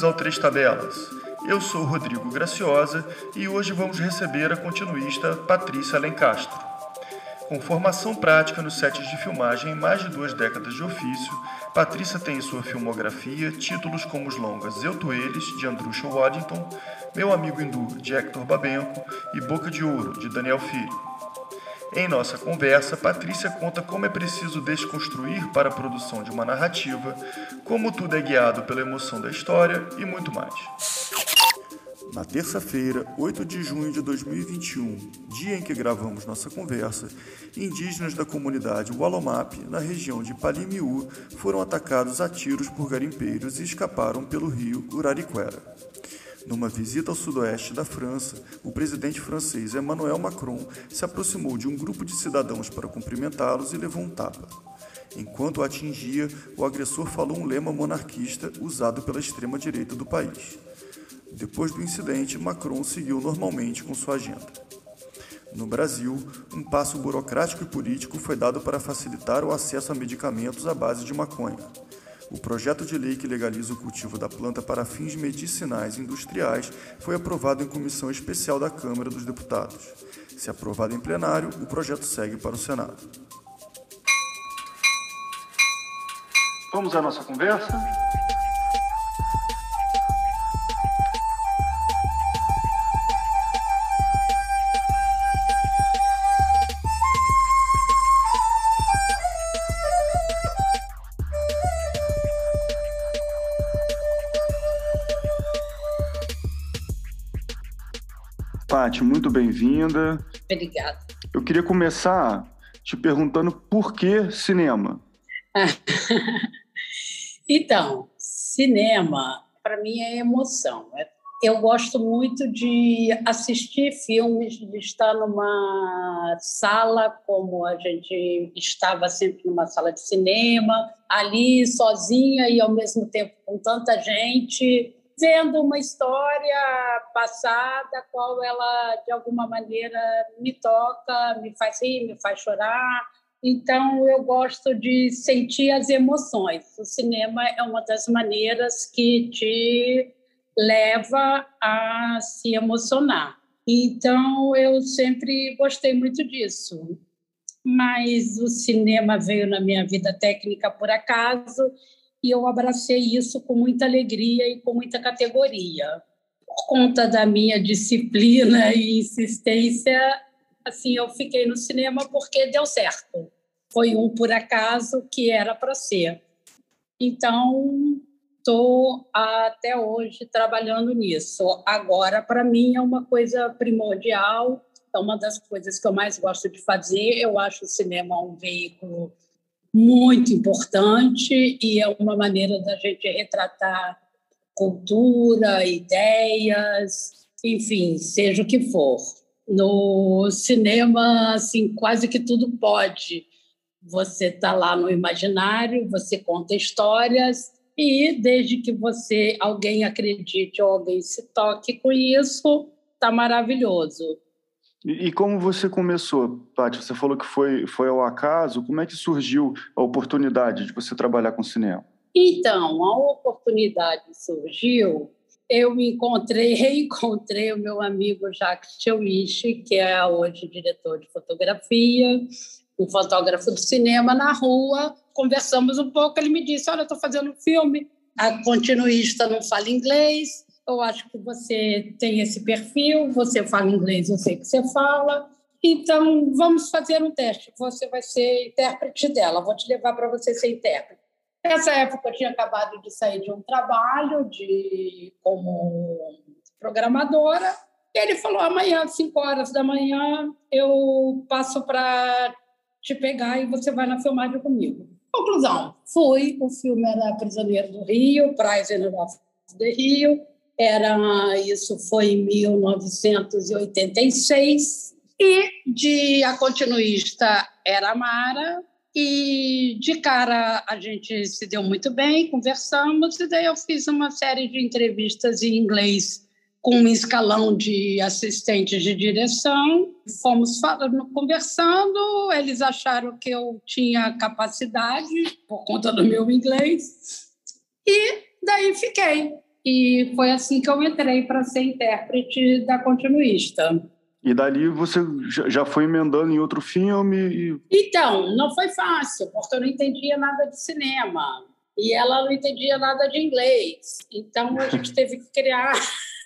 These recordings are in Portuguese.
Bem-vindos ao Três Tabelas. Eu sou Rodrigo Graciosa e hoje vamos receber a continuista Patrícia Alencastro. Com formação prática nos sets de filmagem em mais de duas décadas de ofício, Patrícia tem em sua filmografia títulos como os longas Eu Tu Eles, de Andrusha Waddington, Meu Amigo Hindu, de Hector Babenco e Boca de Ouro, de Daniel Filho. Em nossa conversa, Patrícia conta como é preciso desconstruir para a produção de uma narrativa, como tudo é guiado pela emoção da história e muito mais. Na terça-feira, 8 de junho de 2021, dia em que gravamos nossa conversa, indígenas da comunidade Walomap, na região de Palimiú, foram atacados a tiros por garimpeiros e escaparam pelo rio Urariquera. Numa visita ao sudoeste da França, o presidente francês Emmanuel Macron se aproximou de um grupo de cidadãos para cumprimentá-los e levou um tapa. Enquanto o atingia, o agressor falou um lema monarquista usado pela extrema-direita do país. Depois do incidente, Macron seguiu normalmente com sua agenda. No Brasil, um passo burocrático e político foi dado para facilitar o acesso a medicamentos à base de maconha. O projeto de lei que legaliza o cultivo da planta para fins medicinais e industriais foi aprovado em comissão especial da Câmara dos Deputados. Se aprovado em plenário, o projeto segue para o Senado. Vamos à nossa conversa? Paty, muito bem-vinda. Obrigada. Eu queria começar te perguntando por que cinema? então, cinema, para mim, é emoção. É, eu gosto muito de assistir filmes, de estar numa sala como a gente estava sempre numa sala de cinema, ali sozinha e ao mesmo tempo com tanta gente vendo uma história passada, qual ela de alguma maneira me toca, me faz rir, me faz chorar. Então eu gosto de sentir as emoções. O cinema é uma das maneiras que te leva a se emocionar. Então eu sempre gostei muito disso. Mas o cinema veio na minha vida técnica por acaso e eu abracei isso com muita alegria e com muita categoria. Por conta da minha disciplina e insistência, assim, eu fiquei no cinema porque deu certo. Foi um por acaso que era para ser. Então, estou até hoje trabalhando nisso. Agora, para mim, é uma coisa primordial, é uma das coisas que eu mais gosto de fazer. Eu acho o cinema um veículo muito importante e é uma maneira da gente retratar cultura, ideias, enfim, seja o que for. No cinema, assim, quase que tudo pode. Você está lá no imaginário, você conta histórias e desde que você alguém acredite ou alguém se toque com isso, está maravilhoso. E, como você começou, Paty? Você falou que foi, foi ao acaso. Como é que surgiu a oportunidade de você trabalhar com cinema? Então, a oportunidade surgiu. Eu me encontrei, reencontrei o meu amigo Jacques Chewich, que é hoje diretor de fotografia, um fotógrafo de cinema na rua. Conversamos um pouco. Ele me disse: Olha, estou fazendo um filme. A continuista não fala inglês eu acho que você tem esse perfil, você fala inglês, eu sei que você fala. Então, vamos fazer um teste. Você vai ser intérprete dela, vou te levar para você ser intérprete. Nessa época, eu tinha acabado de sair de um trabalho de como programadora. E ele falou: amanhã, às 5 horas da manhã, eu passo para te pegar e você vai na filmagem comigo. Conclusão: fui. O filme era Prisioneiro do Rio, Prisoner of the Rio era isso foi em 1986 e de a continuista era a Mara e de cara a gente se deu muito bem, conversamos e daí eu fiz uma série de entrevistas em inglês com um escalão de assistentes de direção. Fomos falando, conversando, eles acharam que eu tinha capacidade por conta do meu inglês e daí fiquei. E foi assim que eu entrei para ser intérprete da continuista. E dali você já foi emendando em outro filme? E... Então, não foi fácil, porque eu não entendia nada de cinema. E ela não entendia nada de inglês. Então, a gente teve que criar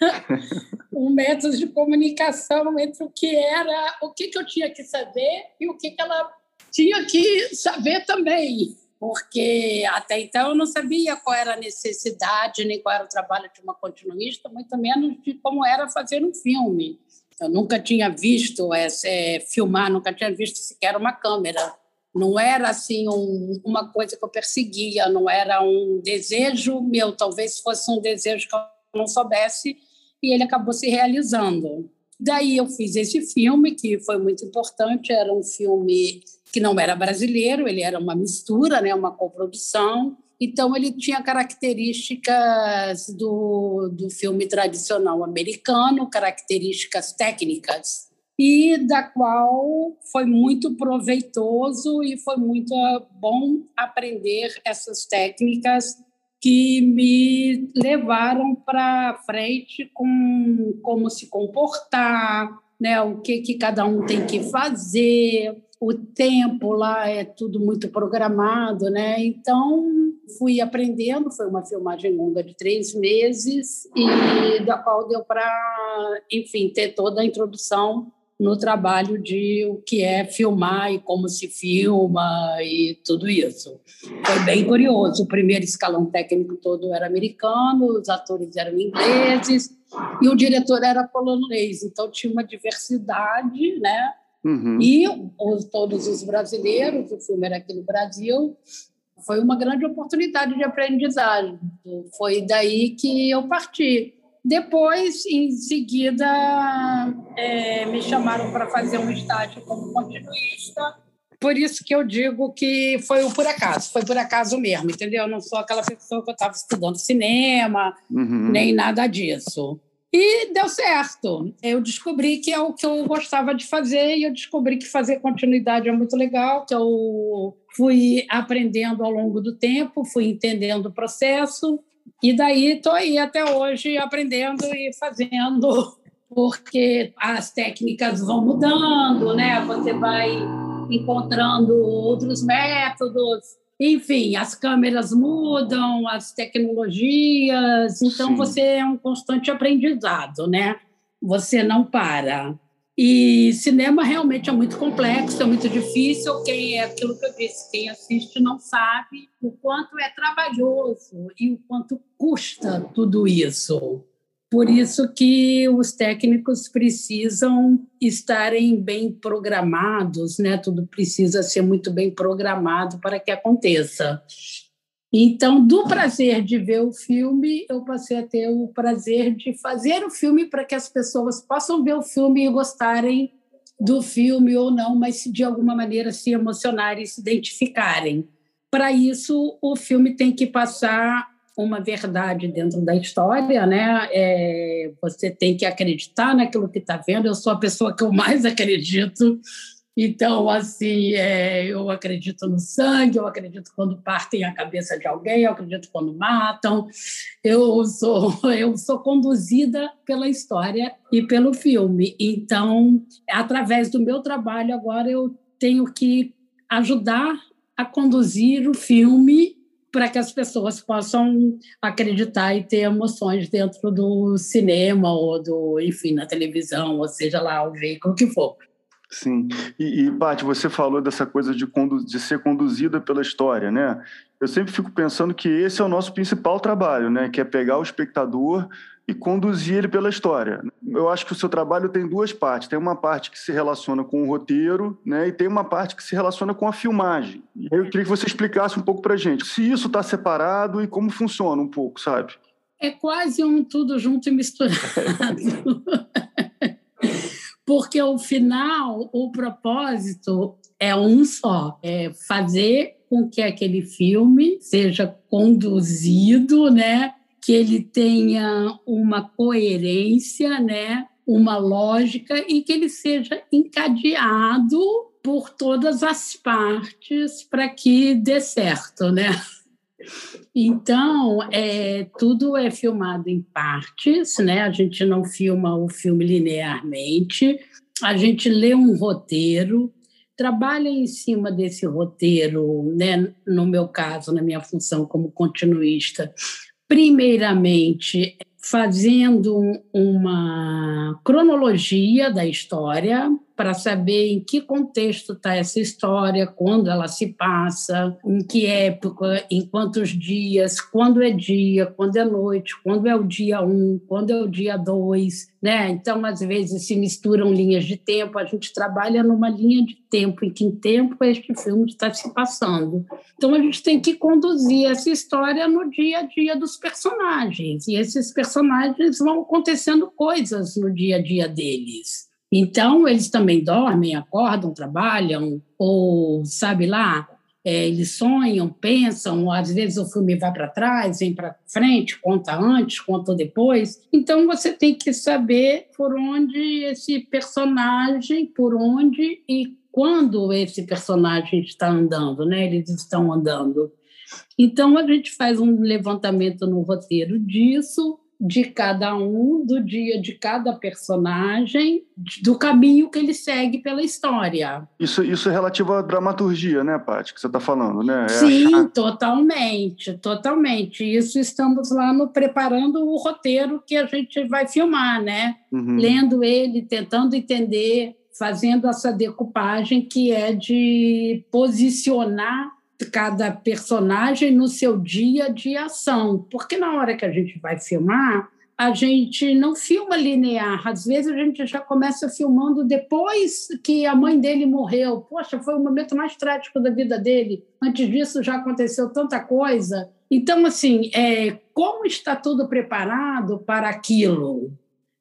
um método de comunicação entre o que era, o que, que eu tinha que saber e o que, que ela tinha que saber também porque até então eu não sabia qual era a necessidade, nem qual era o trabalho de uma continuista, muito menos de como era fazer um filme. Eu nunca tinha visto é, filmar, nunca tinha visto sequer uma câmera. Não era assim um, uma coisa que eu perseguia, não era um desejo meu, talvez fosse um desejo que eu não soubesse e ele acabou se realizando. Daí eu fiz esse filme que foi muito importante, era um filme que não era brasileiro, ele era uma mistura, né, uma coprodução. Então, ele tinha características do, do filme tradicional americano, características técnicas, e da qual foi muito proveitoso e foi muito bom aprender essas técnicas que me levaram para frente com como se comportar, né, o que, que cada um tem que fazer, o tempo lá é tudo muito programado, né? Então fui aprendendo, foi uma filmagem longa de três meses e da qual deu para, enfim, ter toda a introdução no trabalho de o que é filmar e como se filma e tudo isso. Foi bem curioso. O primeiro escalão técnico todo era americano, os atores eram ingleses e o diretor era polonês. Então tinha uma diversidade, né? Uhum. E os, todos os brasileiros, o filme era aqui no Brasil, foi uma grande oportunidade de aprendizagem. Foi daí que eu parti. Depois, em seguida, é, me chamaram para fazer um estágio como continuista. Por isso que eu digo que foi o por acaso, foi por acaso mesmo, entendeu? Eu não sou aquela pessoa que eu estava estudando cinema, uhum. nem nada disso. E deu certo. Eu descobri que é o que eu gostava de fazer e eu descobri que fazer continuidade é muito legal, que eu fui aprendendo ao longo do tempo, fui entendendo o processo e daí estou aí até hoje aprendendo e fazendo, porque as técnicas vão mudando, né? Você vai encontrando outros métodos enfim, as câmeras mudam, as tecnologias, então Sim. você é um constante aprendizado, né? Você não para. E cinema realmente é muito complexo, é muito difícil. Quem é aquilo que eu disse, quem assiste não sabe o quanto é trabalhoso e o quanto custa tudo isso. Por isso que os técnicos precisam estarem bem programados, né? Tudo precisa ser muito bem programado para que aconteça. Então, do prazer de ver o filme, eu passei a ter o prazer de fazer o filme para que as pessoas possam ver o filme e gostarem do filme ou não, mas de alguma maneira se emocionarem se identificarem. Para isso, o filme tem que passar uma verdade dentro da história, né? É, você tem que acreditar naquilo que está vendo. Eu sou a pessoa que eu mais acredito. Então, assim, é, eu acredito no sangue, eu acredito quando partem a cabeça de alguém, eu acredito quando matam. Eu sou, eu sou conduzida pela história e pelo filme. Então, através do meu trabalho agora, eu tenho que ajudar a conduzir o filme para que as pessoas possam acreditar e ter emoções dentro do cinema ou do, enfim, na televisão, ou seja lá, o veículo que for. Sim. E, e Paty, você falou dessa coisa de, de ser conduzida pela história, né? Eu sempre fico pensando que esse é o nosso principal trabalho, né? Que é pegar o espectador e conduzir ele pela história. Eu acho que o seu trabalho tem duas partes. Tem uma parte que se relaciona com o roteiro, né? E tem uma parte que se relaciona com a filmagem. Eu queria que você explicasse um pouco para gente se isso está separado e como funciona um pouco, sabe? É quase um tudo junto e misturado. Porque o final, o propósito é um só, é fazer com que aquele filme seja conduzido, né, que ele tenha uma coerência, né, uma lógica e que ele seja encadeado por todas as partes para que dê certo, né? Então, é, tudo é filmado em partes, né? A gente não filma o filme linearmente, a gente lê um roteiro, trabalha em cima desse roteiro, né? No meu caso, na minha função como continuista, primeiramente fazendo uma cronologia da história, para saber em que contexto está essa história, quando ela se passa, em que época, em quantos dias, quando é dia, quando é noite, quando é o dia um, quando é o dia dois, né? Então, às vezes se misturam linhas de tempo, a gente trabalha numa linha de tempo, em que tempo este filme está se passando. Então, a gente tem que conduzir essa história no dia a dia dos personagens, e esses personagens vão acontecendo coisas no dia a dia deles. Então, eles também dormem, acordam, trabalham, ou, sabe lá, é, eles sonham, pensam, às vezes o filme vai para trás, vem para frente, conta antes, conta depois. Então, você tem que saber por onde esse personagem, por onde e quando esse personagem está andando, né? Eles estão andando. Então, a gente faz um levantamento no roteiro disso, de cada um, do dia de cada personagem, do caminho que ele segue pela história. Isso, isso é relativo à dramaturgia, né, Paty, que você está falando, né? É Sim, achar... totalmente, totalmente. Isso estamos lá no preparando o roteiro que a gente vai filmar, né? Uhum. Lendo ele, tentando entender, fazendo essa decupagem que é de posicionar cada personagem no seu dia de ação. Porque na hora que a gente vai filmar, a gente não filma linear. Às vezes a gente já começa filmando depois que a mãe dele morreu. Poxa, foi o momento mais trágico da vida dele. Antes disso já aconteceu tanta coisa. Então, assim, é, como está tudo preparado para aquilo?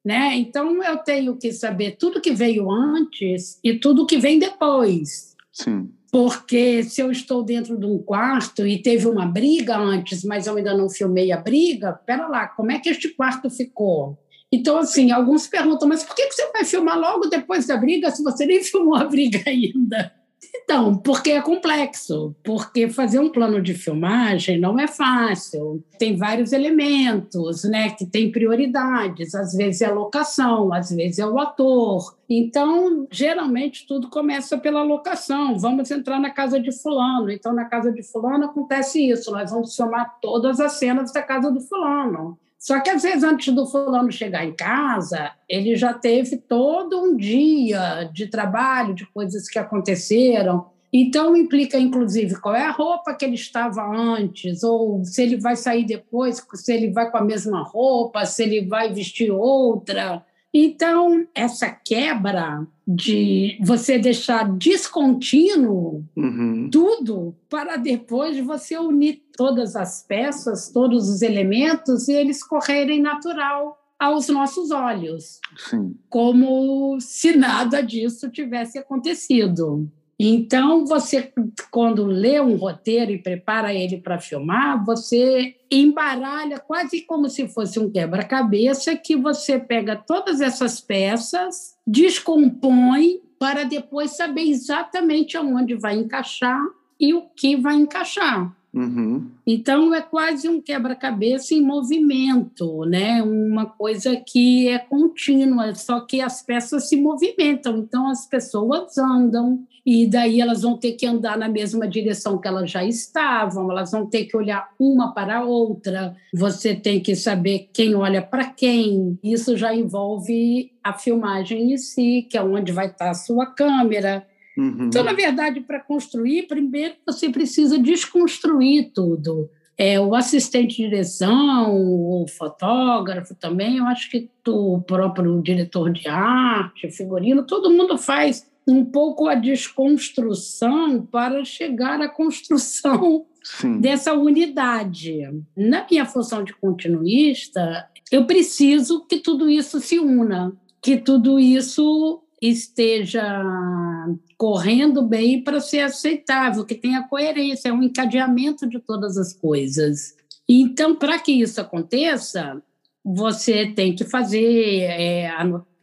Né? Então, eu tenho que saber tudo que veio antes e tudo que vem depois. Sim porque se eu estou dentro de um quarto e teve uma briga antes, mas eu ainda não filmei a briga, pera lá, como é que este quarto ficou? Então, assim, alguns perguntam, mas por que você vai filmar logo depois da briga se você nem filmou a briga ainda? Então, porque é complexo, porque fazer um plano de filmagem não é fácil. Tem vários elementos, né, que tem prioridades. Às vezes é a locação, às vezes é o ator. Então, geralmente tudo começa pela locação. Vamos entrar na casa de fulano. Então, na casa de fulano acontece isso. Nós vamos filmar todas as cenas da casa do fulano. Só que às vezes antes do fulano chegar em casa, ele já teve todo um dia de trabalho, de coisas que aconteceram. Então implica inclusive qual é a roupa que ele estava antes, ou se ele vai sair depois, se ele vai com a mesma roupa, se ele vai vestir outra. Então, essa quebra de você deixar descontínuo uhum. tudo para depois você unir todas as peças, todos os elementos e eles correrem natural aos nossos olhos, Sim. como se nada disso tivesse acontecido. Então, você, quando lê um roteiro e prepara ele para filmar, você embaralha quase como se fosse um quebra-cabeça que você pega todas essas peças, descompõe para depois saber exatamente aonde vai encaixar e o que vai encaixar. Uhum. Então é quase um quebra-cabeça em movimento, né? Uma coisa que é contínua, só que as peças se movimentam, então as pessoas andam e daí elas vão ter que andar na mesma direção que elas já estavam, elas vão ter que olhar uma para a outra. Você tem que saber quem olha para quem. Isso já envolve a filmagem em si, que é onde vai estar a sua câmera Uhum. Então, na verdade, para construir, primeiro você precisa desconstruir tudo. É, o assistente de direção, o fotógrafo também, eu acho que o próprio diretor de arte, figurino, todo mundo faz um pouco a desconstrução para chegar à construção Sim. dessa unidade. Na minha função de continuista, eu preciso que tudo isso se una, que tudo isso esteja correndo bem para ser aceitável, que tenha coerência, é um encadeamento de todas as coisas. Então, para que isso aconteça, você tem que fazer. É,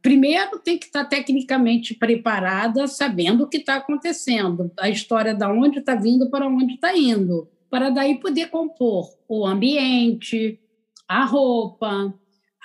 primeiro, tem que estar tecnicamente preparada, sabendo o que está acontecendo, a história da onde está vindo para onde está indo. para daí poder compor o ambiente, a roupa,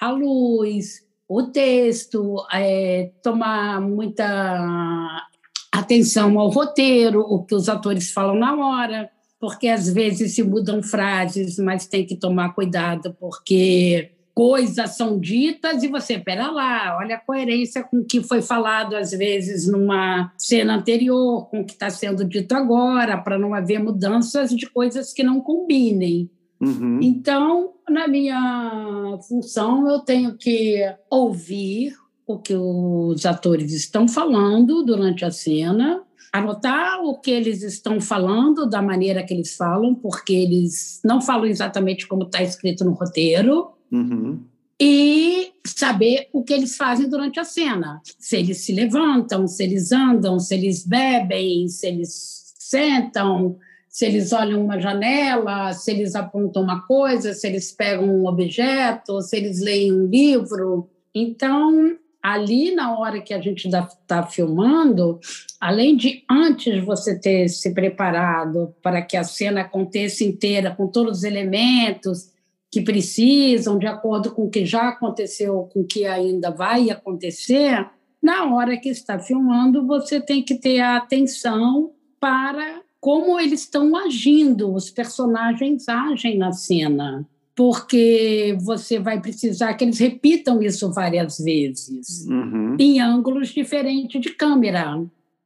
a luz, o texto, é, tomar muita atenção ao roteiro, o que os atores falam na hora, porque às vezes se mudam frases, mas tem que tomar cuidado, porque coisas são ditas e você, pera lá, olha a coerência com o que foi falado, às vezes, numa cena anterior, com o que está sendo dito agora, para não haver mudanças de coisas que não combinem. Uhum. Então, na minha função, eu tenho que ouvir o que os atores estão falando durante a cena, anotar o que eles estão falando da maneira que eles falam, porque eles não falam exatamente como está escrito no roteiro, uhum. e saber o que eles fazem durante a cena. Se eles se levantam, se eles andam, se eles bebem, se eles sentam, se eles olham uma janela, se eles apontam uma coisa, se eles pegam um objeto, se eles leem um livro. Então, ali na hora que a gente está filmando, além de antes você ter se preparado para que a cena aconteça inteira, com todos os elementos que precisam, de acordo com o que já aconteceu, com o que ainda vai acontecer, na hora que está filmando, você tem que ter a atenção para como eles estão agindo, os personagens agem na cena, porque você vai precisar que eles repitam isso várias vezes, uhum. em ângulos diferentes de câmera.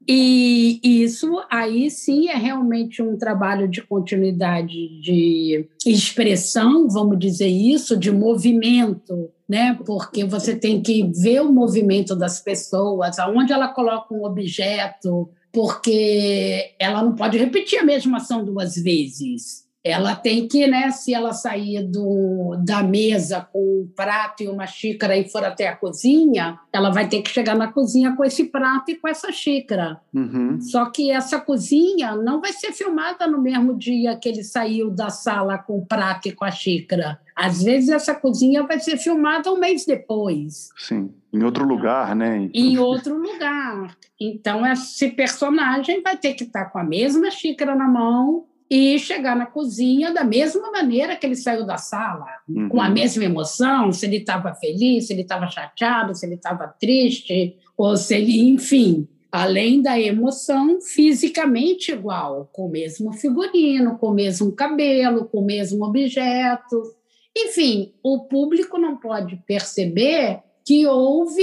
E isso aí sim é realmente um trabalho de continuidade de expressão, vamos dizer isso, de movimento, né? Porque você tem que ver o movimento das pessoas, aonde ela coloca um objeto, porque ela não pode repetir a mesma ação duas vezes. Ela tem que, né, se ela sair do, da mesa com um prato e uma xícara e for até a cozinha, ela vai ter que chegar na cozinha com esse prato e com essa xícara. Uhum. Só que essa cozinha não vai ser filmada no mesmo dia que ele saiu da sala com o prato e com a xícara. Às vezes essa cozinha vai ser filmada um mês depois. Sim, em outro lugar, né? Em outro lugar. Então esse personagem vai ter que estar com a mesma xícara na mão, e chegar na cozinha da mesma maneira que ele saiu da sala, uhum. com a mesma emoção, se ele estava feliz, se ele estava chateado, se ele estava triste, ou se ele, enfim, além da emoção, fisicamente igual, com o mesmo figurino, com o mesmo cabelo, com o mesmo objeto. Enfim, o público não pode perceber que houve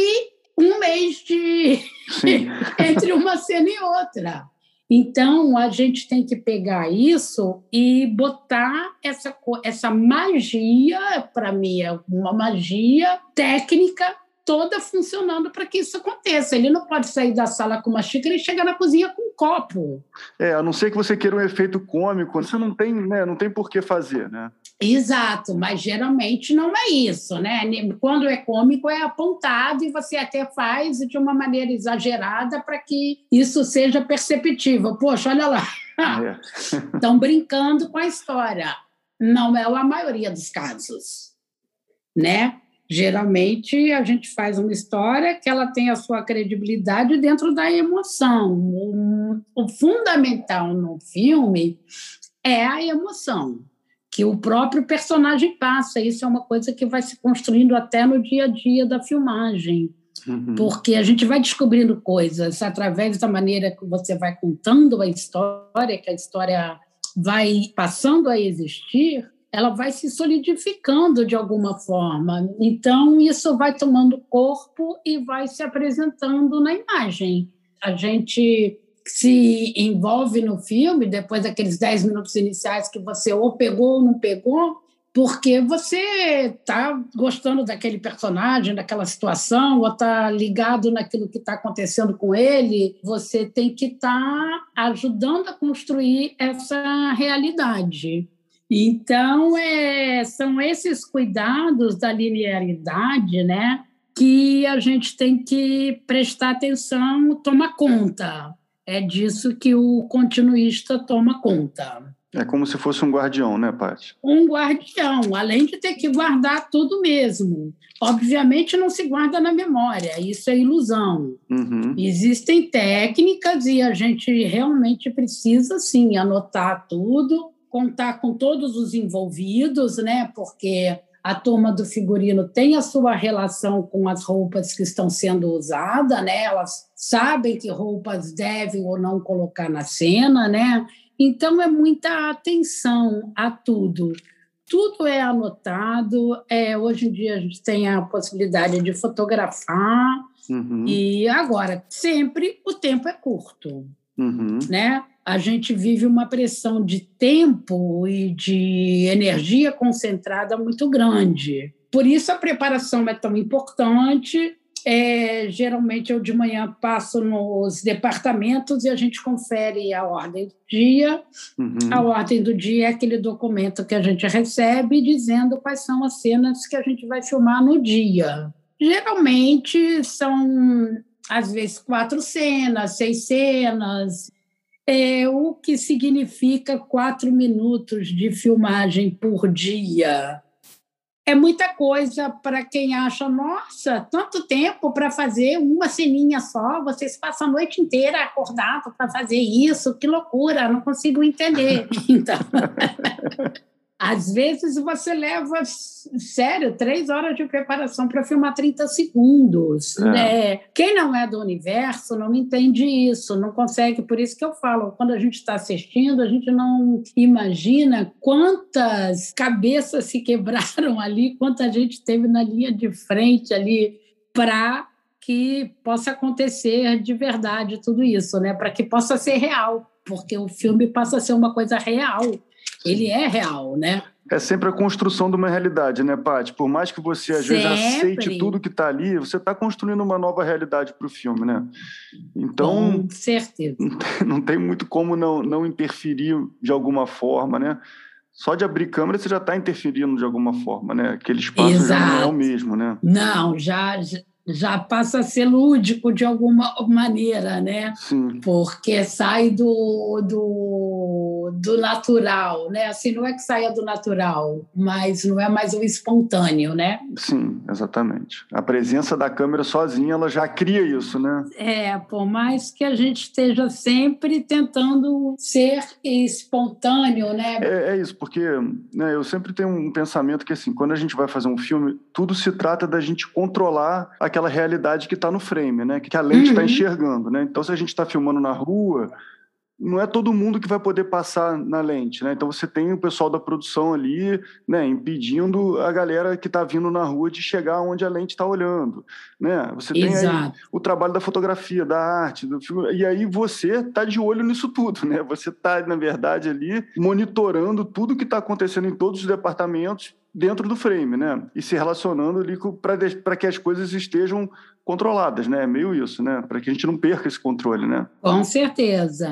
um mês de entre uma cena e outra. Então, a gente tem que pegar isso e botar essa, essa magia, para mim, é uma magia técnica toda funcionando para que isso aconteça. Ele não pode sair da sala com uma xícara e chegar na cozinha com um copo. É, a não ser que você queira um efeito cômico, você não tem, né, não tem por que fazer, né? Exato, mas geralmente não é isso, né? Quando é cômico é apontado e você até faz de uma maneira exagerada para que isso seja perceptível. Poxa, olha lá, estão é. brincando com a história. Não é a maioria dos casos, né? Geralmente a gente faz uma história que ela tem a sua credibilidade dentro da emoção. O, o fundamental no filme é a emoção que o próprio personagem passa. Isso é uma coisa que vai se construindo até no dia a dia da filmagem. Uhum. Porque a gente vai descobrindo coisas através da maneira que você vai contando a história, que a história vai passando a existir, ela vai se solidificando de alguma forma. Então, isso vai tomando corpo e vai se apresentando na imagem. A gente se envolve no filme, depois daqueles 10 minutos iniciais que você ou pegou ou não pegou, porque você está gostando daquele personagem, daquela situação, ou está ligado naquilo que está acontecendo com ele, você tem que estar tá ajudando a construir essa realidade. Então, é, são esses cuidados da linearidade, né? Que a gente tem que prestar atenção, tomar conta é disso que o continuista toma conta. É como se fosse um guardião, né, Paty? Um guardião, além de ter que guardar tudo mesmo. Obviamente não se guarda na memória, isso é ilusão. Uhum. Existem técnicas e a gente realmente precisa, sim, anotar tudo contar com todos os envolvidos, né? Porque a turma do figurino tem a sua relação com as roupas que estão sendo usadas, né? Elas sabem que roupas devem ou não colocar na cena, né? Então é muita atenção a tudo. Tudo é anotado. É, hoje em dia a gente tem a possibilidade de fotografar. Uhum. E agora, sempre o tempo é curto. Uhum. Né? A gente vive uma pressão de tempo e de energia concentrada muito grande. Por isso a preparação é tão importante é, geralmente eu de manhã passo nos departamentos e a gente confere a ordem do dia. Uhum. A ordem do dia é aquele documento que a gente recebe dizendo quais são as cenas que a gente vai filmar no dia. Geralmente são, às vezes, quatro cenas, seis cenas, é, o que significa quatro minutos de filmagem por dia é muita coisa para quem acha, nossa, tanto tempo para fazer uma ceninha só, vocês passam a noite inteira acordado para fazer isso, que loucura, não consigo entender. Então, às vezes você leva, sério, três horas de preparação para filmar 30 segundos. É. Né? Quem não é do universo não entende isso, não consegue. Por isso que eu falo, quando a gente está assistindo, a gente não imagina quantas cabeças se quebraram ali, quanta gente teve na linha de frente ali para que possa acontecer de verdade tudo isso, né? Para que possa ser real, porque o filme passa a ser uma coisa real ele é real, né? É sempre a construção de uma realidade, né, Paty? Por mais que você, às sempre. vezes, aceite tudo que está ali, você está construindo uma nova realidade para o filme, né? Então. Com certeza. Não tem, muito como não, não interferir de alguma forma, né? Só de abrir câmera você já está interferindo de alguma forma, né? Aquele espaço Exato. já não é o mesmo, né? Não, já, já passa a ser lúdico de alguma maneira, né? Sim. Porque sai do, do, do natural, né? Assim, não é que saia do natural, mas não é mais o espontâneo, né? Sim, exatamente. A presença da câmera sozinha, ela já cria isso, né? É, por mais que a gente esteja sempre tentando ser espontâneo, né? É, é isso, porque né, eu sempre tenho um pensamento que, assim, quando a gente vai fazer um filme, tudo se trata da gente controlar aquela aquela realidade que está no frame, né? Que a lente está uhum. enxergando, né? Então, se a gente está filmando na rua, não é todo mundo que vai poder passar na lente, né? Então você tem o pessoal da produção ali, né, impedindo a galera que está vindo na rua de chegar onde a lente está olhando, né? Você tem aí o trabalho da fotografia, da arte, do e aí você está de olho nisso tudo, né? Você está na verdade ali monitorando tudo que está acontecendo em todos os departamentos dentro do frame, né? E se relacionando ali para que as coisas estejam controladas, né? É meio isso, né? Para que a gente não perca esse controle, né? Com certeza.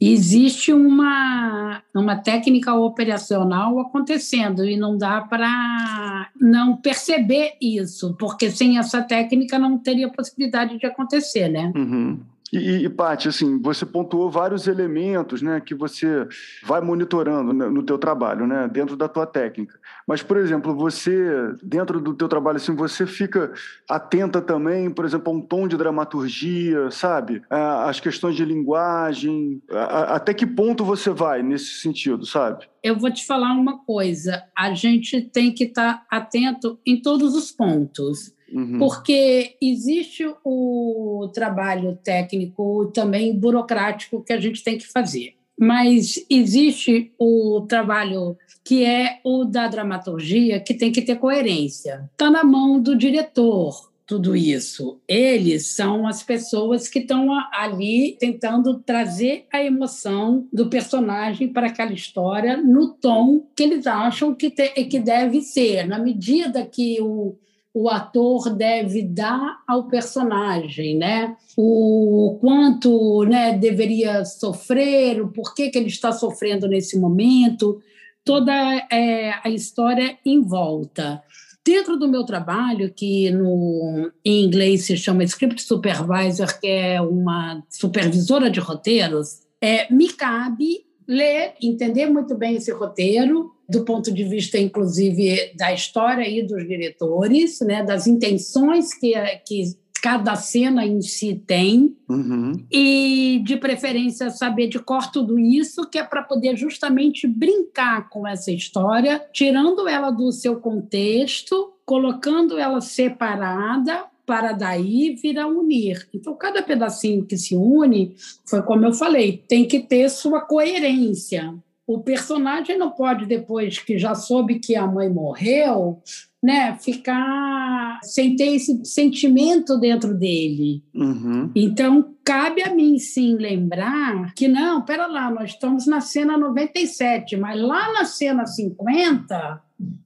Existe uma, uma técnica operacional acontecendo e não dá para não perceber isso, porque sem essa técnica não teria possibilidade de acontecer, né? Uhum. E, e Paty, assim, você pontuou vários elementos né, que você vai monitorando no teu trabalho, né, dentro da tua técnica. Mas, por exemplo, você, dentro do teu trabalho, assim, você fica atenta também, por exemplo, a um tom de dramaturgia, sabe? As questões de linguagem. Até que ponto você vai nesse sentido, sabe? Eu vou te falar uma coisa. A gente tem que estar atento em todos os pontos. Uhum. Porque existe o trabalho técnico também burocrático que a gente tem que fazer, mas existe o trabalho que é o da dramaturgia, que tem que ter coerência. Está na mão do diretor, tudo isso. Eles são as pessoas que estão ali tentando trazer a emoção do personagem para aquela história no tom que eles acham que, te, que deve ser, na medida que o, o ator deve dar ao personagem, né? O quanto né, deveria sofrer, o porquê que ele está sofrendo nesse momento, toda é, a história em volta. Dentro do meu trabalho, que no, em inglês se chama Script Supervisor, que é uma supervisora de roteiros, é, me cabe ler, entender muito bem esse roteiro, do ponto de vista, inclusive, da história e dos diretores, né, das intenções que, que cada cena em si tem, Uhum. e de preferência saber de cor tudo isso, que é para poder justamente brincar com essa história, tirando ela do seu contexto, colocando ela separada para daí vir a unir. Então, cada pedacinho que se une, foi como eu falei, tem que ter sua coerência. O personagem não pode, depois que já soube que a mãe morreu, né, ficar sem ter esse sentimento dentro dele. Uhum. Então, cabe a mim sim lembrar que não, pera lá, nós estamos na cena 97, mas lá na cena 50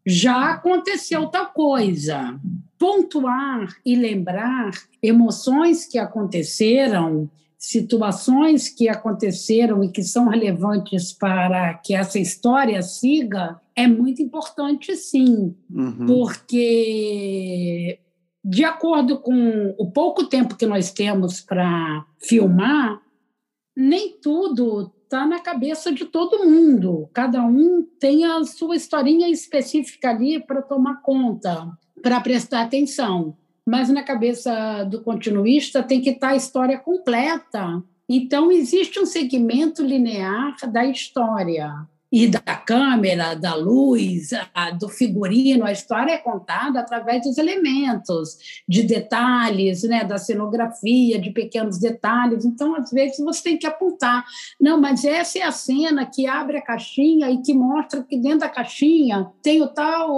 já aconteceu tal coisa. Pontuar e lembrar emoções que aconteceram, situações que aconteceram e que são relevantes para que essa história siga, é muito importante, sim, Uhum. porque de acordo com o pouco tempo que nós temos para filmar, nem tudo está na cabeça de todo mundo. Cada um tem a sua historinha específica ali para tomar conta, para prestar atenção. Mas na cabeça do continuista tem que estar a história completa. Então, existe um segmento linear da história e da câmera, da luz, a- do figurino. A história é contada através dos elementos, de detalhes, né, da cenografia, de pequenos detalhes. Então, às vezes, você tem que apontar. Não, mas essa é a cena que abre a caixinha e que mostra que dentro da caixinha tem o tal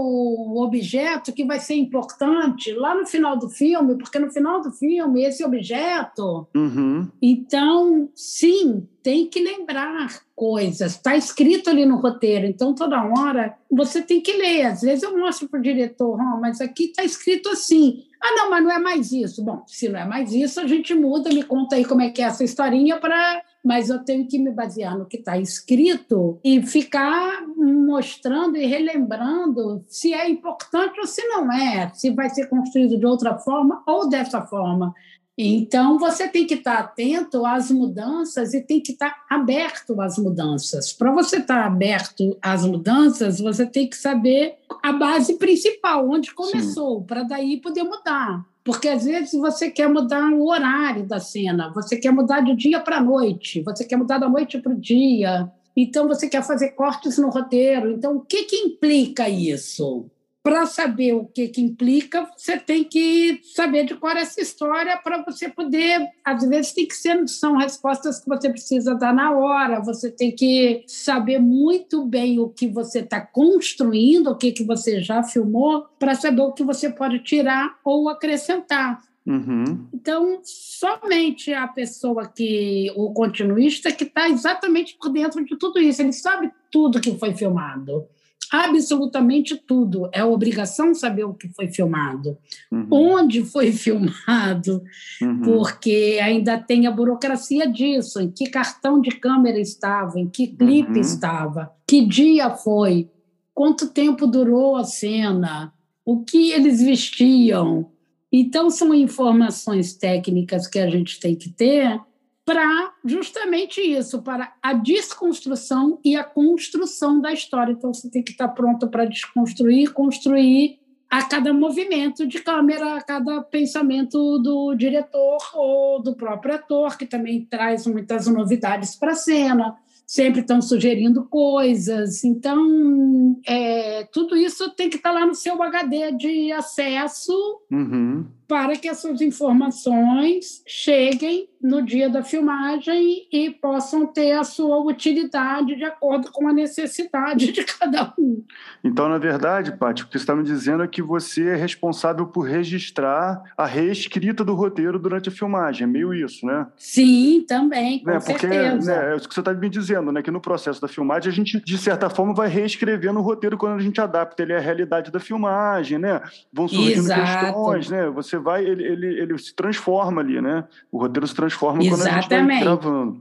objeto que vai ser importante lá no final do filme, porque no final do filme, esse objeto Uhum. então, sim, tem que lembrar coisas. Está escrito ali no roteiro, então toda hora você tem que ler. Às vezes eu mostro para o diretor, "Ah, mas aqui está escrito assim. Ah, não, mas não é mais isso. Bom, se não é mais isso, a gente muda, me conta aí como é que é essa historinha para. Mas eu tenho que me basear no que está escrito e ficar mostrando e relembrando se é importante ou se não é, se vai ser construído de outra forma ou dessa forma. Então, você tem que estar atento às mudanças e tem que estar aberto às mudanças. Para você estar aberto às mudanças, você tem que saber a base principal, onde começou, para daí poder mudar. Porque às vezes você quer mudar o horário da cena, você quer mudar de dia para noite, você quer mudar da noite para o dia. Então, você quer fazer cortes no roteiro. Então, o que, que implica isso? Para saber o que, que implica, você tem que saber de qual é essa história para você poder. Às vezes, tem que ser, são respostas que você precisa dar na hora, você tem que saber muito bem o que você está construindo, o que, que você já filmou, para saber o que você pode tirar ou acrescentar. Uhum. Então, somente a pessoa que, o continuista, que está exatamente por dentro de tudo isso, ele sabe tudo que foi filmado absolutamente tudo. É obrigação saber o que foi filmado, Uhum. onde foi filmado, Uhum. porque ainda tem a burocracia disso, em que cartão de câmera estava, em que clipe Uhum. estava, que dia foi, quanto tempo durou a cena, o que eles vestiam. Então, são informações técnicas que a gente tem que ter para justamente isso, para a desconstrução e a construção da história. Então, você tem que estar pronto para desconstruir, construir a cada movimento de câmera, a cada pensamento do diretor ou do próprio ator, que também traz muitas novidades para a cena. Sempre estão sugerindo coisas. Então, é, tudo isso tem que estar lá no seu HD de acesso Uhum. Para que essas informações cheguem no dia da filmagem e possam ter a sua utilidade de acordo com a necessidade de cada um. Então, na verdade, Paty, o que você está me dizendo é que você é responsável por registrar a reescrita do roteiro durante a filmagem. É meio isso, né? Sim, também, com né? Porque certeza. né, é isso que você está me dizendo, né? Que no processo da filmagem a gente, de certa forma, vai reescrevendo o roteiro quando a gente adapta ele à realidade da filmagem, né? Vão surgindo Exato. questões, né? Você vai, ele, ele, ele se transforma ali, né? O roteiro se transforma quando a gente vai Exatamente. gravando.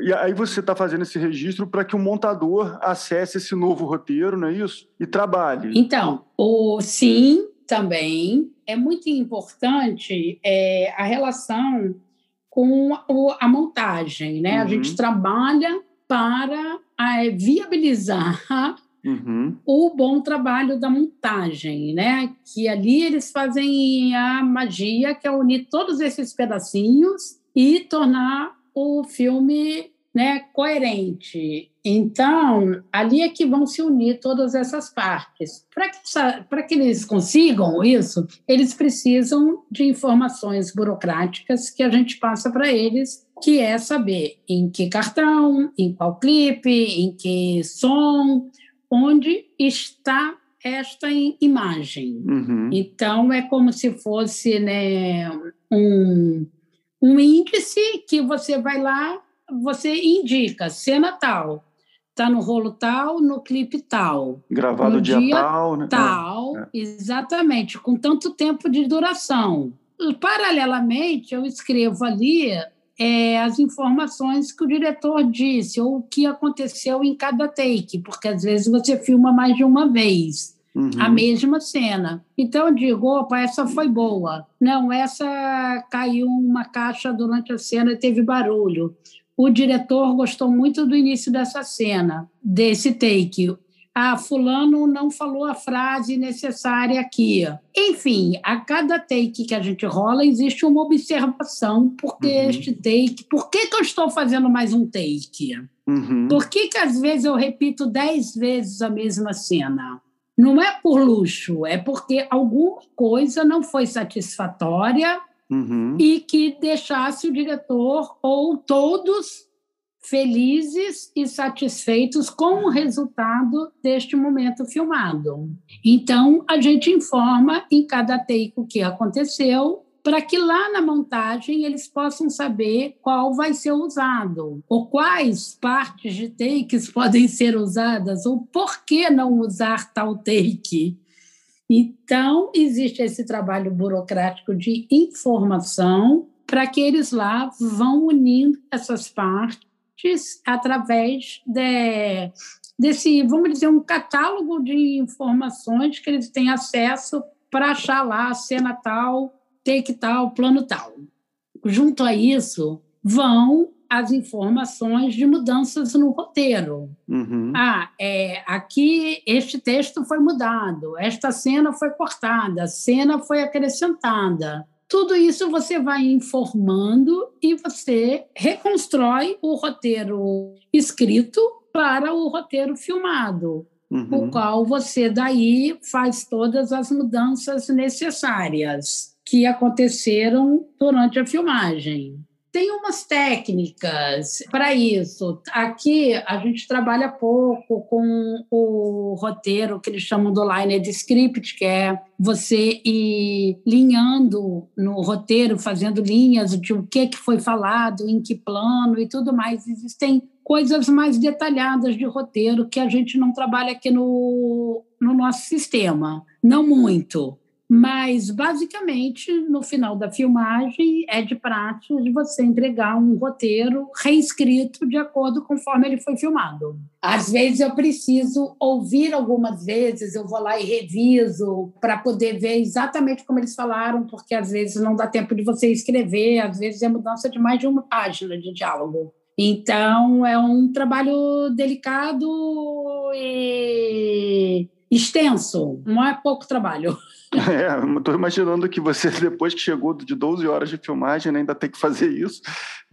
E aí você está fazendo esse registro para que o montador acesse esse novo roteiro, não é isso? E trabalhe. Então, o sim também é muito importante é, a relação com o- a montagem, né? A Uhum. gente trabalha para é, viabilizar uhum. o bom trabalho da montagem, né? Que ali eles fazem a magia, que é unir todos esses pedacinhos e tornar o filme né, coerente. Então, ali é que vão se unir todas essas partes. Para que, que eles consigam isso, eles precisam de informações burocráticas que a gente passa para eles, que é saber em que cartão, em qual clipe, em que som, onde está esta imagem. Uhum. Então, é como se fosse né, um, um índice que você vai lá você indica cena tal, está no rolo tal, no clipe tal. Gravado no dia, dia tal, né? Tal, é. exatamente, com tanto tempo de duração. Paralelamente, eu escrevo ali é, as informações que o diretor disse ou o que aconteceu em cada take, porque às vezes você filma mais de uma vez. Uhum. a mesma cena. Então eu digo, opa, essa foi boa. Não, essa caiu uma caixa durante a cena e teve barulho o diretor gostou muito do início dessa cena, desse take. Ah, fulano não falou a frase necessária aqui. Enfim, a cada take que a gente rola existe uma observação. Por que uhum. este take? Por que, que eu estou fazendo mais um take? Uhum. Por que, que às vezes eu repito dez vezes a mesma cena? Não é por luxo, é porque alguma coisa não foi satisfatória uhum. e que deixasse o diretor ou todos felizes e satisfeitos com o resultado deste momento filmado. Então, a gente informa em cada take o que aconteceu, para que lá na montagem eles possam saber qual vai ser usado, ou quais partes de takes podem ser usadas, ou por que não usar tal take. Então, existe esse trabalho burocrático de informação para que eles lá vão unindo essas partes através de, desse, vamos dizer, um catálogo de informações que eles têm acesso para achar lá a cena tal, take tal, plano tal. Junto a isso, vão as informações de mudanças no roteiro. Uhum. Ah, é, aqui este texto foi mudado, esta cena foi cortada, a cena foi acrescentada. Tudo isso você vai informando e você reconstrói o roteiro escrito para o roteiro filmado, uhum. o qual você daí faz todas as mudanças necessárias que aconteceram durante a filmagem. Tem umas técnicas para isso. Aqui a gente trabalha pouco com o roteiro que eles chamam do line de script, que é você ir linhando no roteiro, fazendo linhas de o que, que foi falado, em que plano e tudo mais. Existem coisas mais detalhadas de roteiro que a gente não trabalha aqui no, no nosso sistema. Não muito. Mas, basicamente, no final da filmagem, é de prática de você entregar um roteiro reescrito de acordo conforme ele foi filmado. Às vezes eu preciso ouvir algumas vezes, eu vou lá e reviso para poder ver exatamente como eles falaram, porque às vezes não dá tempo de você escrever, às vezes é mudança de mais de uma página de diálogo. Então, é um trabalho delicado e extenso, não é pouco trabalho. É, estou imaginando que você, depois que chegou de 12 horas de filmagem, né, ainda tem que fazer isso.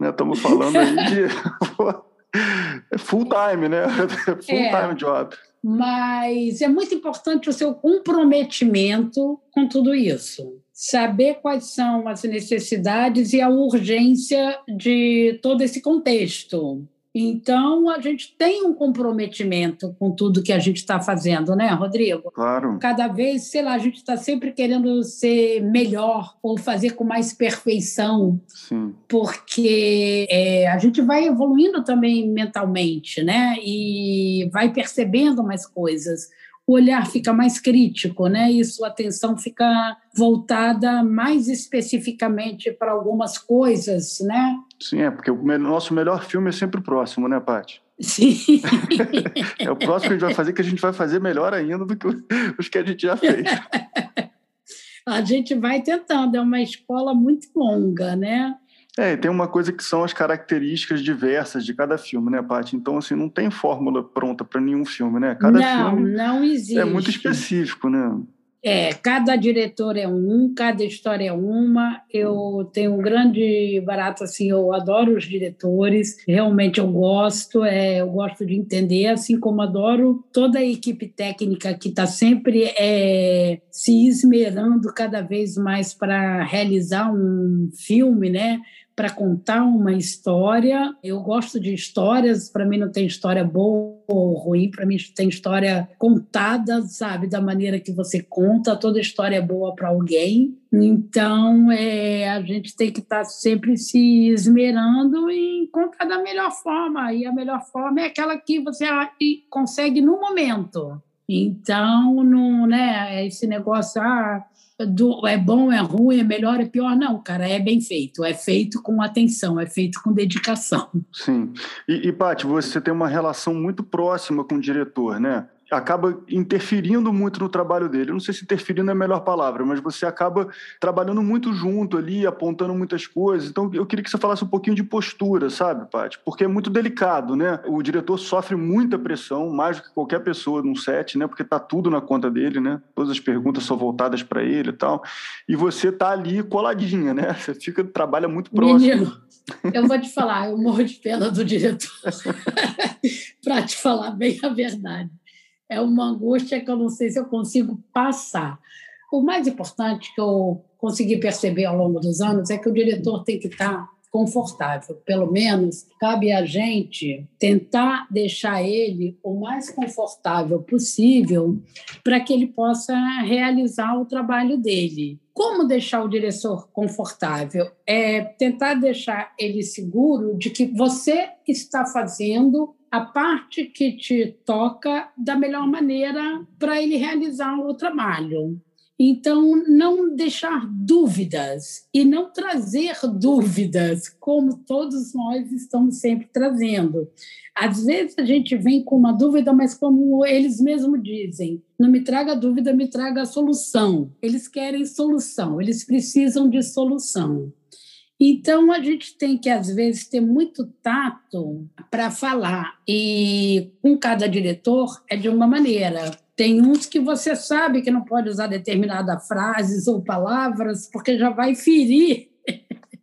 Estamos né? falando aí de full time, né? Full é, time job. Mas é muito importante o seu comprometimento com tudo isso. Saber quais são as necessidades e a urgência de todo esse contexto. Então, a gente tem um comprometimento com tudo que a gente está fazendo, né, Rodrigo? Claro. Cada vez, sei lá, a gente está sempre querendo ser melhor ou fazer com mais perfeição. Sim. Porque é, a gente vai evoluindo também mentalmente, né? E vai percebendo mais coisas o olhar fica mais crítico, né? E sua atenção fica voltada mais especificamente para algumas coisas, né? Sim, é, porque o nosso melhor filme é sempre o próximo, né, Paty? Sim. é o próximo que a gente vai fazer que a gente vai fazer melhor ainda do que os que a gente já fez. a gente vai tentando, é uma escola muito longa, né? É, tem uma coisa que são as características diversas de cada filme, né, Paty? Então, assim, não tem fórmula pronta para nenhum filme, né? Cada não, filme não existe. é muito específico, né? É, cada diretor é um, cada história é uma. Eu tenho um grande barato assim, eu adoro os diretores, realmente eu gosto, é, eu gosto de entender, assim como adoro toda a equipe técnica que está sempre é, se esmerando cada vez mais para realizar um filme, né? Para contar uma história. Eu gosto de histórias, para mim não tem história boa ou ruim, para mim tem história contada, sabe, da maneira que você conta, toda história é boa para alguém. Então, é, a gente tem que estar tá sempre se esmerando em contar da melhor forma, e a melhor forma é aquela que você consegue no momento. Então, não, né, esse negócio, ah, do, é bom, é ruim, é melhor, é pior. Não, cara, é bem feito. É feito com atenção, é feito com dedicação. Sim. E, e Paty, você tem uma relação muito próxima com o diretor, né? Acaba interferindo muito no trabalho dele. Eu não sei se interferindo é a melhor palavra, mas você acaba trabalhando muito junto ali, apontando muitas coisas. Então, eu queria que você falasse um pouquinho de postura, sabe, Paty? Porque é muito delicado, né? O diretor sofre muita pressão, mais do que qualquer pessoa num set, né? Porque tá tudo na conta dele, né? Todas as perguntas são voltadas para ele e tal. E você tá ali coladinha, né? Você fica trabalha muito próximo. Menino, eu vou te falar, eu morro de pena do diretor. para te falar bem a verdade é uma angústia que eu não sei se eu consigo passar. O mais importante que eu consegui perceber ao longo dos anos é que o diretor tem que estar confortável. Pelo menos cabe a gente tentar deixar ele o mais confortável possível para que ele possa realizar o trabalho dele. Como deixar o diretor confortável? É tentar deixar ele seguro de que você está fazendo a parte que te toca da melhor maneira para ele realizar o trabalho. Então, não deixar dúvidas e não trazer dúvidas, como todos nós estamos sempre trazendo. Às vezes a gente vem com uma dúvida, mas como eles mesmos dizem, não me traga dúvida, me traga a solução. Eles querem solução, eles precisam de solução. Então, a gente tem que, às vezes, ter muito tato para falar. E com cada diretor é de uma maneira. Tem uns que você sabe que não pode usar determinadas frases ou palavras, porque já vai ferir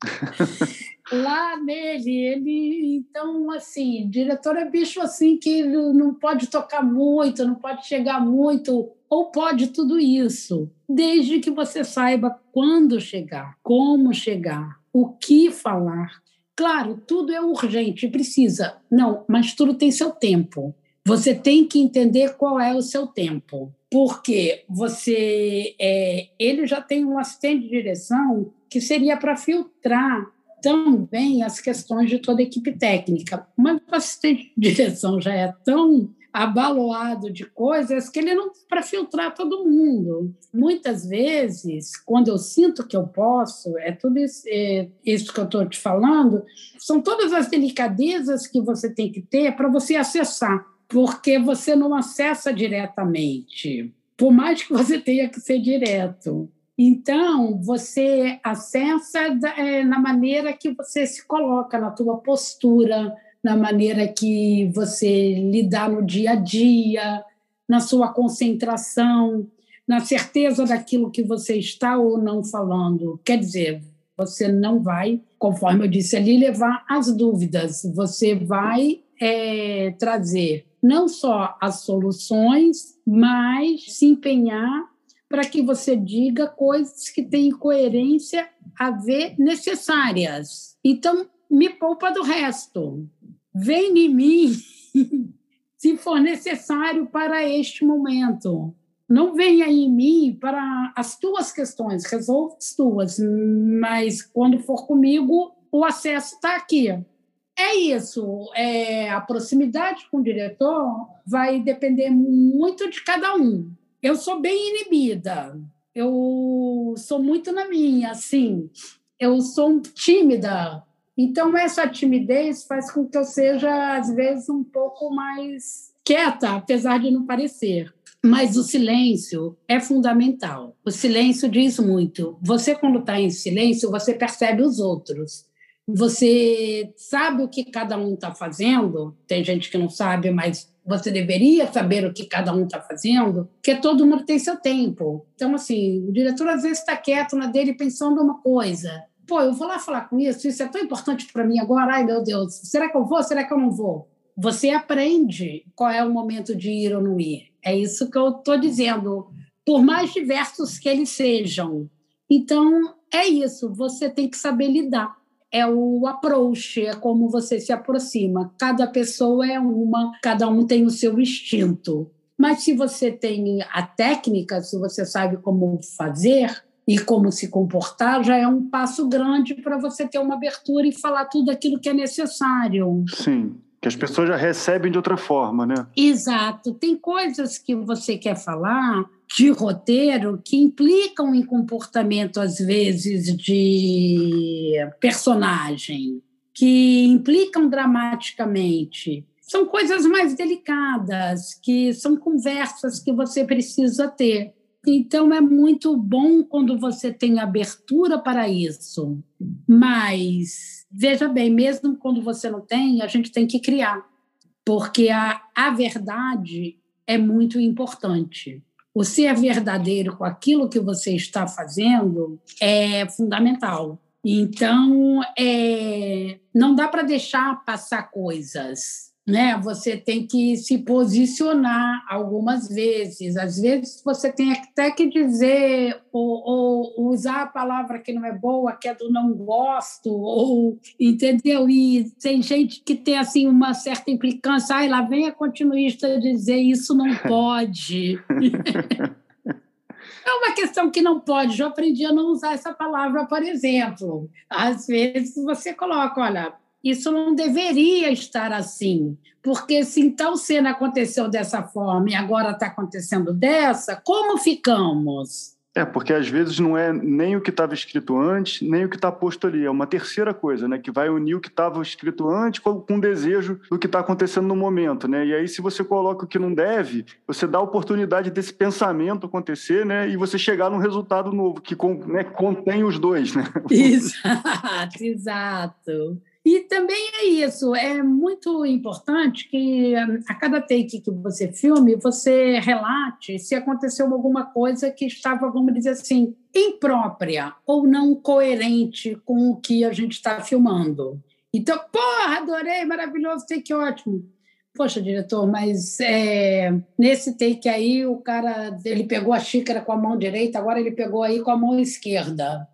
lá nele. Ele, então, assim, diretor é bicho assim que não pode tocar muito, não pode chegar muito, ou pode tudo isso, desde que você saiba quando chegar, como chegar o que falar. Claro, tudo é urgente, precisa. Não, mas tudo tem seu tempo. Você tem que entender qual é o seu tempo, porque você, é, ele já tem um assistente de direção que seria para filtrar também as questões de toda a equipe técnica. Mas o assistente de direção já é tão abaloado de coisas que ele não para filtrar todo mundo. Muitas vezes, quando eu sinto que eu posso, é tudo isso, é, isso que eu estou te falando, são todas as delicadezas que você tem que ter para você acessar, porque você não acessa diretamente, por mais que você tenha que ser direto. Então, você acessa é, na maneira que você se coloca, na tua postura, na maneira que você lidar no dia a dia, na sua concentração, na certeza daquilo que você está ou não falando. Quer dizer, você não vai, conforme eu disse ali, levar as dúvidas, você vai é, trazer não só as soluções, mas se empenhar para que você diga coisas que têm coerência a ver necessárias. Então, me poupa do resto. Vem em mim se for necessário para este momento. Não venha em mim para as tuas questões, resolva as tuas, mas quando for comigo, o acesso está aqui. É isso. É, a proximidade com o diretor vai depender muito de cada um. Eu sou bem inibida. Eu sou muito na minha, assim. Eu sou tímida então, essa timidez faz com que eu seja, às vezes, um pouco mais quieta, apesar de não parecer. Mas o silêncio é fundamental. O silêncio diz muito. Você, quando está em silêncio, você percebe os outros. Você sabe o que cada um está fazendo? Tem gente que não sabe, mas você deveria saber o que cada um está fazendo, porque todo mundo tem seu tempo. Então, assim, o diretor às vezes está quieto na dele pensando uma coisa. Pô, eu vou lá falar com isso, isso é tão importante para mim agora, ai meu Deus, será que eu vou, será que eu não vou? Você aprende qual é o momento de ir ou não ir. É isso que eu estou dizendo, por mais diversos que eles sejam. Então, é isso, você tem que saber lidar é o approach, é como você se aproxima. Cada pessoa é uma, cada um tem o seu instinto. Mas se você tem a técnica, se você sabe como fazer e como se comportar, já é um passo grande para você ter uma abertura e falar tudo aquilo que é necessário. Sim que as pessoas já recebem de outra forma, né? Exato. Tem coisas que você quer falar de roteiro que implicam em comportamento, às vezes, de personagem, que implicam dramaticamente. São coisas mais delicadas, que são conversas que você precisa ter. Então, é muito bom quando você tem abertura para isso. Mas veja bem, mesmo quando você não tem, a gente tem que criar, porque a, a verdade é muito importante. O ser verdadeiro com aquilo que você está fazendo é fundamental. Então, é, não dá para deixar passar coisas né? Você tem que se posicionar algumas vezes. Às vezes você tem até que dizer ou, ou, usar a palavra que não é boa, que é do não gosto, ou entendeu? E tem gente que tem assim uma certa implicância. Ai, lá vem a continuista dizer isso não pode. É uma questão que não pode. Já aprendi a não usar essa palavra, por exemplo. Às vezes você coloca, olha, isso não deveria estar assim, porque se então cena aconteceu dessa forma e agora está acontecendo dessa, como ficamos? É, porque às vezes não é nem o que estava escrito antes, nem o que está posto ali. É uma terceira coisa, né? Que vai unir o que estava escrito antes com, com o desejo do que está acontecendo no momento, né? E aí, se você coloca o que não deve, você dá a oportunidade desse pensamento acontecer, né? E você chegar num resultado novo, que né, contém os dois, né? Exato, exato. E também é isso, é muito importante que a cada take que você filme, você relate se aconteceu alguma coisa que estava, vamos dizer assim, imprópria ou não coerente com o que a gente está filmando. Então, porra, adorei, maravilhoso, take ótimo. Poxa, diretor, mas é, nesse take aí o cara ele pegou a xícara com a mão direita, agora ele pegou aí com a mão esquerda.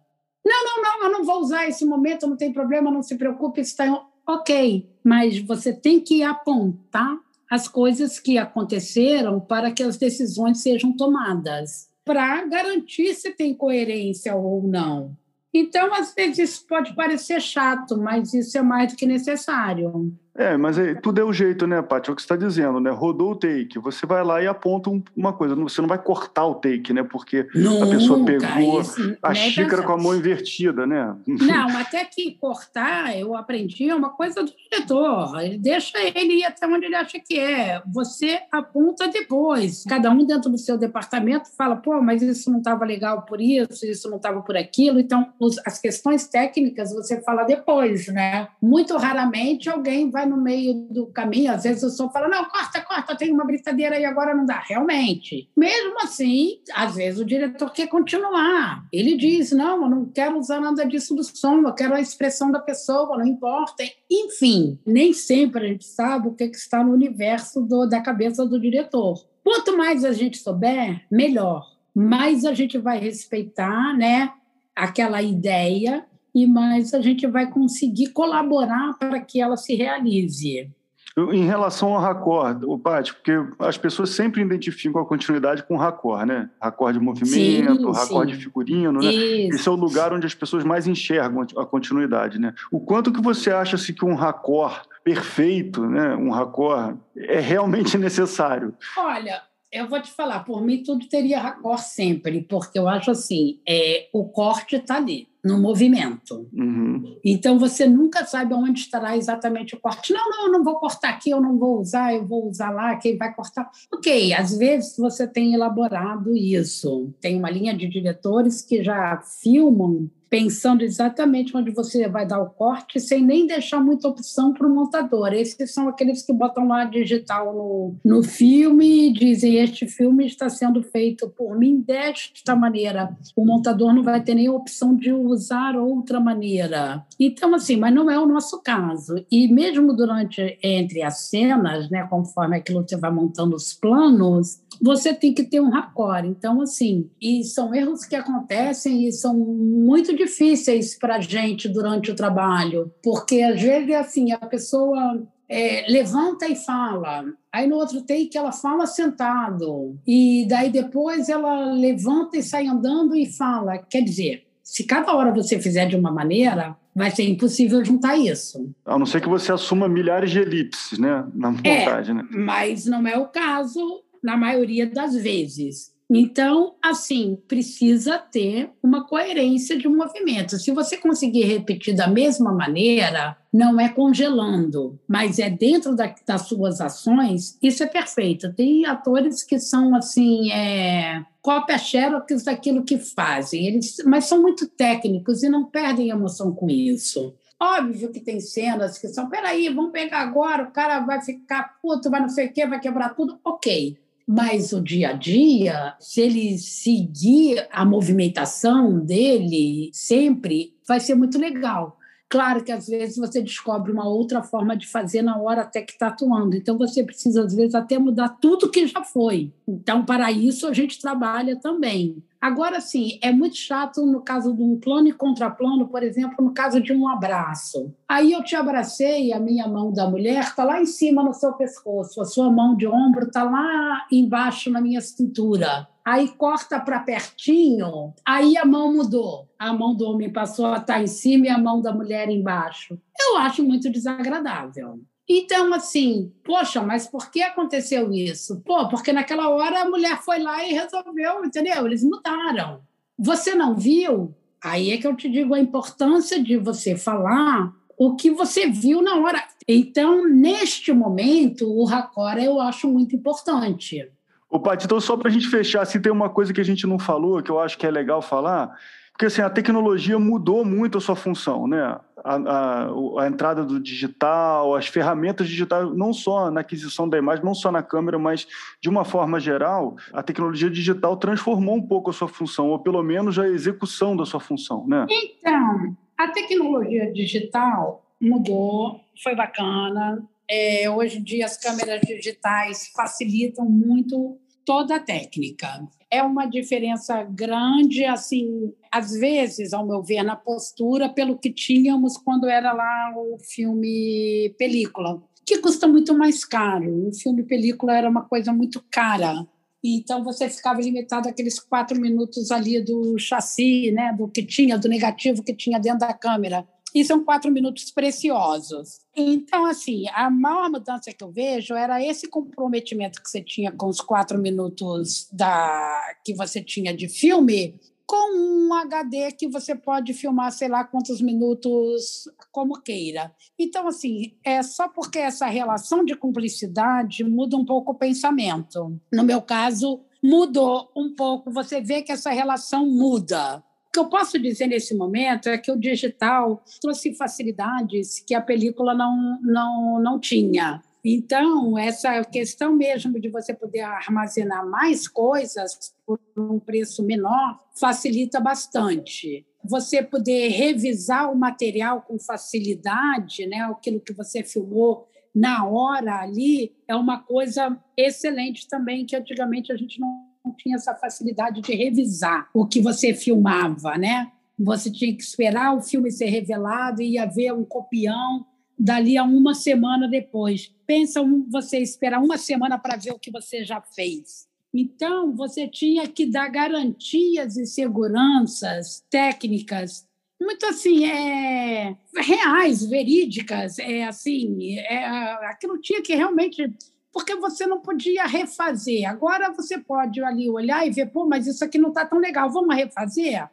Não, não, não, eu não vou usar esse momento, não tem problema, não se preocupe, está ok. Mas você tem que apontar as coisas que aconteceram para que as decisões sejam tomadas, para garantir se tem coerência ou não. Então, às vezes, isso pode parecer chato, mas isso é mais do que necessário. É, mas é, tudo é o jeito, né, Paty? É o que você está dizendo, né? Rodou o take, você vai lá e aponta uma coisa. Você não vai cortar o take, né? Porque Nunca, a pessoa pegou isso, a xícara com a mão invertida, né? Não, até que cortar, eu aprendi, é uma coisa do diretor. Deixa ele ir até onde ele acha que é. Você aponta depois. Cada um dentro do seu departamento fala, pô, mas isso não estava legal por isso, isso não estava por aquilo. Então, as questões técnicas você fala depois, né? Muito raramente alguém vai no meio do caminho, às vezes o som fala, não, corta, corta, tem uma brincadeira e agora não dá. Realmente. Mesmo assim, às vezes o diretor quer continuar. Ele diz, não, eu não quero usar nada disso do som, eu quero a expressão da pessoa, não importa. Enfim, nem sempre a gente sabe o que, que está no universo do, da cabeça do diretor. Quanto mais a gente souber, melhor. Mais a gente vai respeitar, né? aquela ideia e mais a gente vai conseguir colaborar para que ela se realize. Em relação ao raccord, o Paty, porque as pessoas sempre identificam a continuidade com raccord, né? Raccord de movimento, raccord de figurino, né? Isso. Esse é o lugar onde as pessoas mais enxergam a continuidade, né? O quanto que você acha assim, que um raccord perfeito, né? Um raccord é realmente necessário? Olha, eu vou te falar, por mim tudo teria raccord sempre, porque eu acho assim, é, o corte está ali no movimento. Uhum. Então você nunca sabe onde estará exatamente o corte. Não, não, eu não vou cortar aqui, eu não vou usar, eu vou usar lá, quem vai cortar. Ok, às vezes você tem elaborado isso. Tem uma linha de diretores que já filmam pensando exatamente onde você vai dar o corte, sem nem deixar muita opção para o montador. Esses são aqueles que botam lá digital no, no filme e dizem: Este filme está sendo feito por mim desta maneira. O montador não vai ter nem opção de usar outra maneira. Então, assim, mas não é o nosso caso. E mesmo durante, entre as cenas, né, conforme aquilo você vai montando os planos, você tem que ter um raccord. Então, assim, e são erros que acontecem e são muito difíceis para a gente durante o trabalho, porque às vezes, assim, a pessoa é, levanta e fala. Aí no outro take ela fala sentado. E daí depois ela levanta e sai andando e fala. Quer dizer, se cada hora você fizer de uma maneira, vai ser impossível juntar isso. A não ser que você assuma milhares de elipses, né? Na é, montagem, é, né? Mas não é o caso na maioria das vezes. Então, assim, precisa ter uma coerência de movimento. Se você conseguir repetir da mesma maneira, não é congelando, mas é dentro da, das suas ações, isso é perfeito. Tem atores que são, assim, é, cópia xerox daquilo que fazem, eles, mas são muito técnicos e não perdem emoção com isso. Óbvio que tem cenas que são, peraí, vamos pegar agora, o cara vai ficar puto, vai não sei o quê, vai quebrar tudo, ok. Mas o dia a dia, se ele seguir a movimentação dele sempre, vai ser muito legal. Claro que às vezes você descobre uma outra forma de fazer na hora até que está atuando. Então você precisa, às vezes, até mudar tudo que já foi. Então, para isso, a gente trabalha também. Agora, sim, é muito chato no caso de um plano e contraplano, por exemplo, no caso de um abraço. Aí eu te abracei, a minha mão da mulher está lá em cima no seu pescoço, a sua mão de ombro está lá embaixo na minha cintura. Aí corta para pertinho, aí a mão mudou. A mão do homem passou a estar tá em cima e a mão da mulher embaixo. Eu acho muito desagradável. Então, assim, poxa, mas por que aconteceu isso? Pô, porque naquela hora a mulher foi lá e resolveu, entendeu? Eles mudaram. Você não viu? Aí é que eu te digo a importância de você falar o que você viu na hora. Então, neste momento, o racora eu acho muito importante. O Paty, então só para a gente fechar, se assim, tem uma coisa que a gente não falou, que eu acho que é legal falar, porque assim, a tecnologia mudou muito a sua função, né? A, a, a, entrada do digital, as ferramentas digitais, não só na aquisição da imagem, não só na câmera, mas de uma forma geral, a tecnologia digital transformou um pouco a sua função, ou pelo menos a execução da sua função, né? Então, a tecnologia digital mudou, foi bacana. É, hoje em dia, as câmeras digitais facilitam muito toda a técnica. É uma diferença grande, assim, às vezes, ao meu ver, na postura, pelo que tínhamos quando era lá o filme película, que custa muito mais caro. O filme película era uma coisa muito cara. Então você ficava limitado àqueles quatro minutos ali do chassi, né, do que tinha, do negativo que tinha dentro da câmera e são quatro minutos preciosos. Então, assim, a maior mudança que eu vejo era esse comprometimento que você tinha com os quatro minutos da que você tinha de filme, com um HD que você pode filmar, sei lá quantos minutos, como queira. Então, assim, é só porque essa relação de cumplicidade muda um pouco o pensamento. No meu caso, mudou um pouco. Você vê que essa relação muda que eu posso dizer nesse momento é que o digital trouxe facilidades que a película não, não, não tinha. Então, essa questão mesmo de você poder armazenar mais coisas por um preço menor facilita bastante. Você poder revisar o material com facilidade, né, aquilo que você filmou na hora ali, é uma coisa excelente também, que antigamente a gente não não tinha essa facilidade de revisar o que você filmava, né? Você tinha que esperar o filme ser revelado e ia ver um copião dali a uma semana depois. Pensa você esperar uma semana para ver o que você já fez. Então, você tinha que dar garantias e seguranças técnicas muito assim é reais verídicas é assim é, aquilo tinha que realmente porque você não podia refazer. Agora você pode ali olhar e ver, pô, mas isso aqui não está tão legal, vamos refazer?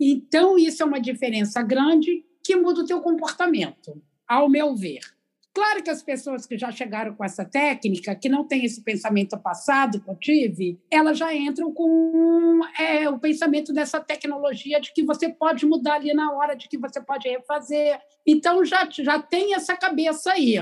Então, isso é uma diferença grande que muda o teu comportamento, ao meu ver. Claro que as pessoas que já chegaram com essa técnica, que não têm esse pensamento passado que eu tive, elas já entram com é, o pensamento dessa tecnologia de que você pode mudar ali na hora, de que você pode refazer. Então, já, já tem essa cabeça aí.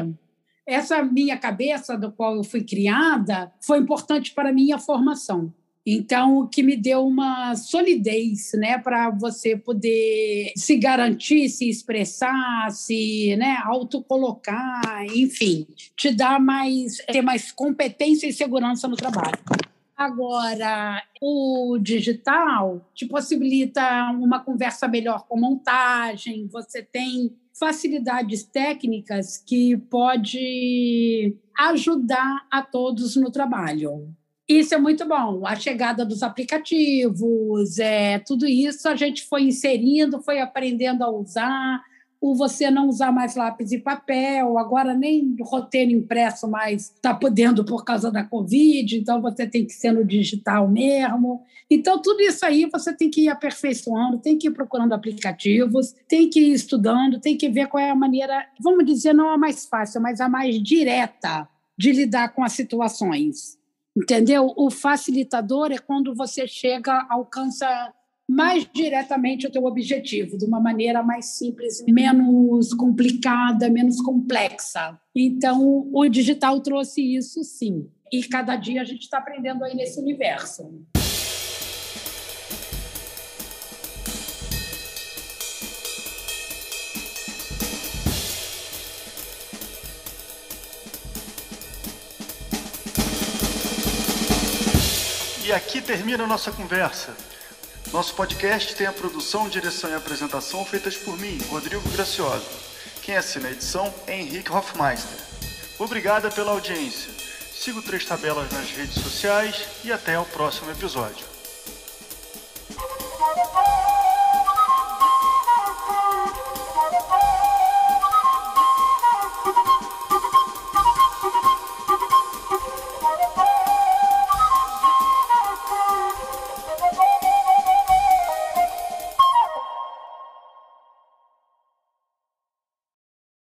Essa minha cabeça, do qual eu fui criada, foi importante para a minha formação. Então, o que me deu uma solidez, né, para você poder se garantir, se expressar, se, né, autocolocar, enfim, te dá mais ter mais competência e segurança no trabalho. Agora, o digital te possibilita uma conversa melhor com montagem, você tem facilidades técnicas que pode ajudar a todos no trabalho. Isso é muito bom. A chegada dos aplicativos, é, tudo isso a gente foi inserindo, foi aprendendo a usar. O você não usar mais lápis e papel, agora nem roteiro impresso mais está podendo por causa da Covid, então você tem que ser no digital mesmo. Então, tudo isso aí você tem que ir aperfeiçoando, tem que ir procurando aplicativos, tem que ir estudando, tem que ver qual é a maneira, vamos dizer, não a mais fácil, mas a mais direta de lidar com as situações. Entendeu? O facilitador é quando você chega, alcança mais diretamente o teu objetivo, de uma maneira mais simples, menos complicada, menos complexa. Então, o digital trouxe isso, sim. E cada dia a gente está aprendendo aí nesse universo. E aqui termina a nossa conversa. Nosso podcast tem a produção, direção e apresentação feitas por mim, Rodrigo Gracioso. Quem assina a edição é Henrique Hoffmeister. Obrigada pela audiência. Siga o Três Tabelas nas redes sociais e até o próximo episódio.